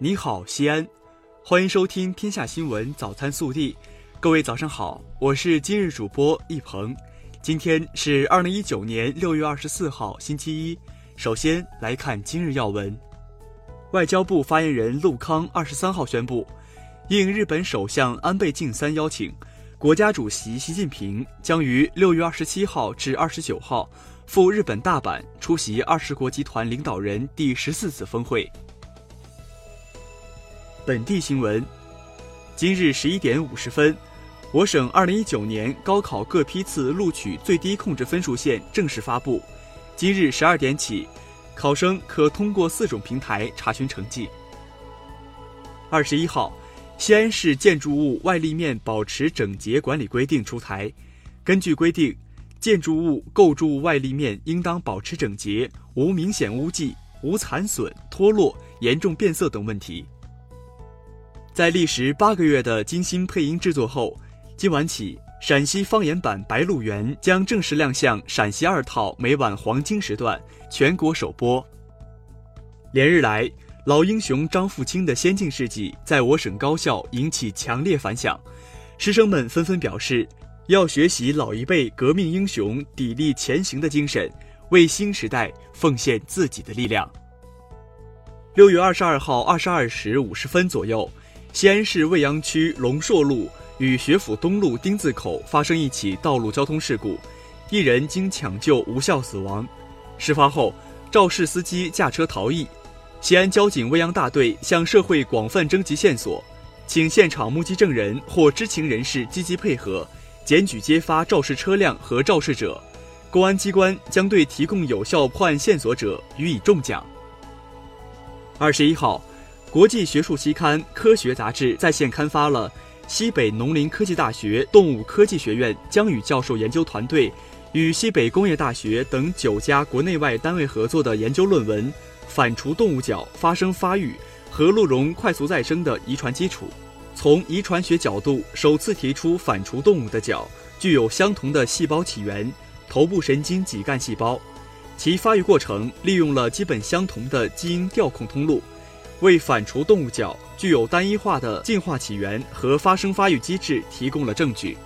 你好，西安，欢迎收听《天下新闻早餐速递》。各位早上好，我是今日主播易鹏。今天是二零一九年六月二十四号，星期一。首先来看今日要闻。外交部发言人陆康二十三号宣布，应日本首相安倍晋三邀请，国家主席习近平将于六月二十七号至二十九号赴日本大阪出席二十国集团领导人第十四次峰会。本地新闻，今日十一点五十分，我省二零一九年高考各批次录取最低控制分数线正式发布。今日十二点起，考生可通过四种平台查询成绩。二十一号，西安市建筑物外立面保持整洁管理规定出台。根据规定，建筑物构筑物外立面应当保持整洁，无明显污迹、无残损、脱落、严重变色等问题。在历时八个月的精心配音制作后，今晚起，陕西方言版《白鹿原》将正式亮相陕西二套每晚黄金时段，全国首播。连日来，老英雄张富清的先进事迹在我省高校引起强烈反响，师生们纷纷表示，要学习老一辈革命英雄砥砺前行的精神，为新时代奉献自己的力量。六月二十二号二十二时五十分左右。西安市未央区龙硕路与学府东路丁字口发生一起道路交通事故，一人经抢救无效死亡。事发后，肇事司机驾车逃逸。西安交警未央大队向社会广泛征集线索，请现场目击证人或知情人士积极配合，检举揭发肇事车辆和肇事者。公安机关将对提供有效破案线索者予以重奖。二十一号。国际学术期刊《科学》杂志在线刊发了西北农林科技大学动物科技学院江宇教授研究团队与西北工业大学等九家国内外单位合作的研究论文《反刍动物角发生发育和鹿茸快速再生的遗传基础》，从遗传学角度首次提出反刍动物的角具有相同的细胞起源——头部神经脊干细胞，其发育过程利用了基本相同的基因调控通路。为反刍动物角具有单一化的进化起源和发生发育机制提供了证据。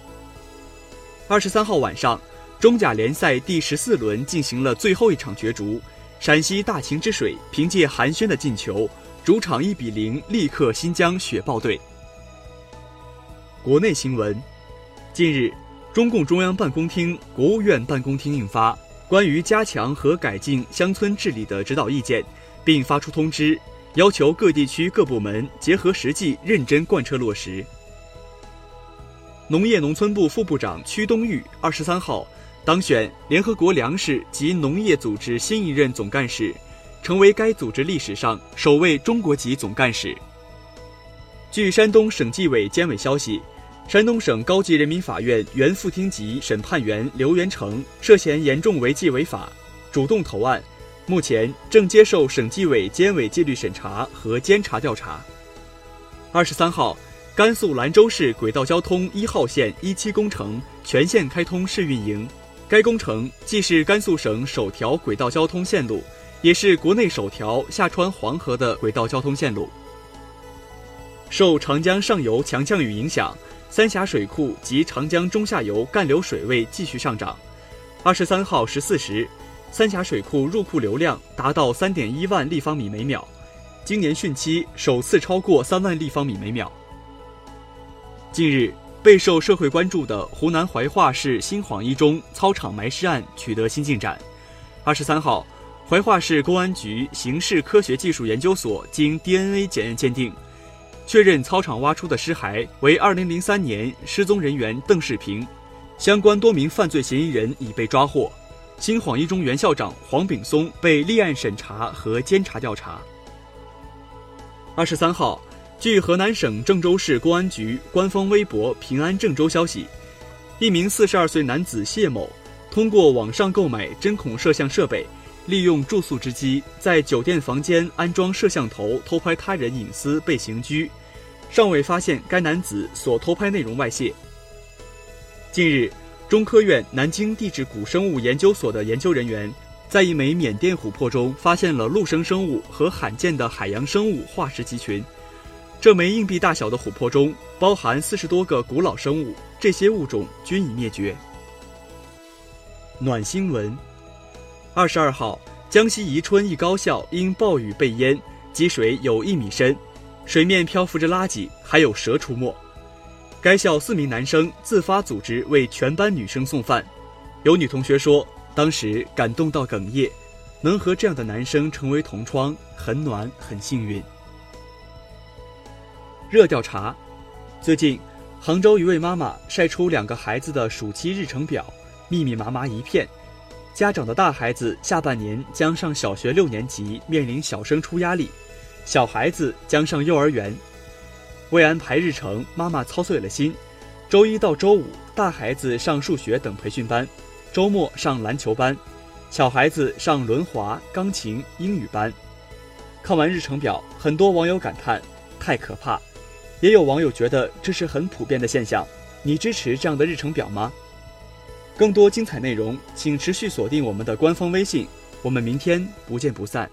二十三号晚上，中甲联赛第十四轮进行了最后一场角逐，陕西大秦之水凭借韩轩的进球，主场一比零力克新疆雪豹队。国内新闻，近日，中共中央办公厅、国务院办公厅印发《关于加强和改进乡村治理的指导意见》，并发出通知。要求各地区各部门结合实际，认真贯彻落实。农业农村部副部长屈冬玉二十三号当选联合国粮食及农业组织新一任总干事，成为该组织历史上首位中国籍总干事。据山东省纪委监委消息，山东省高级人民法院原副厅级审判员刘元成涉嫌严重违纪违法，主动投案。目前正接受省纪委监委纪律审查和监察调查。二十三号，甘肃兰州市轨道交通一号线一期工程全线开通试运营。该工程既是甘肃省首条轨道交通线路，也是国内首条下穿黄河的轨道交通线路。受长江上游强降雨影响，三峡水库及长江中下游干流水位继续上涨。二十三号十四时。三峡水库入库流量达到三点一万立方米每秒，今年汛期首次超过三万立方米每秒。近日，备受社会关注的湖南怀化市新晃一中操场埋尸案取得新进展。二十三号，怀化市公安局刑事科学技术研究所经 DNA 检验鉴定，确认操场挖出的尸骸为二零零三年失踪人员邓世平，相关多名犯罪嫌疑人已被抓获。新晃一中原校长黄炳松被立案审查和监察调查。二十三号，据河南省郑州市公安局官方微博“平安郑州”消息，一名四十二岁男子谢某通过网上购买针孔摄像设备，利用住宿之机在酒店房间安装摄像头偷拍他人隐私被刑拘，尚未发现该男子所偷拍内容外泄。近日。中科院南京地质古生物研究所的研究人员在一枚缅甸琥珀中发现了陆生生物和罕见的海洋生物化石集群。这枚硬币大小的琥珀中包含四十多个古老生物，这些物种均已灭绝。暖新闻：二十二号，江西宜春一高校因暴雨被淹，积水有一米深，水面漂浮着垃圾，还有蛇出没。该校四名男生自发组织为全班女生送饭，有女同学说。当时感动到哽咽，能和这样的男生成为同窗，很暖，很幸运。热调查：最近，杭州一位妈妈晒出两个孩子的暑期日程表，密密麻麻一片。家长的大孩子下半年将上小学六年级，面临小升初压力；小孩子将上幼儿园。为安排日程，妈妈操碎了心。周一到周五，大孩子上数学等培训班。周末上篮球班，小孩子上轮滑、钢琴、英语班。看完日程表，很多网友感叹太可怕，也有网友觉得这是很普遍的现象。你支持这样的日程表吗？更多精彩内容，请持续锁定我们的官方微信。我们明天不见不散。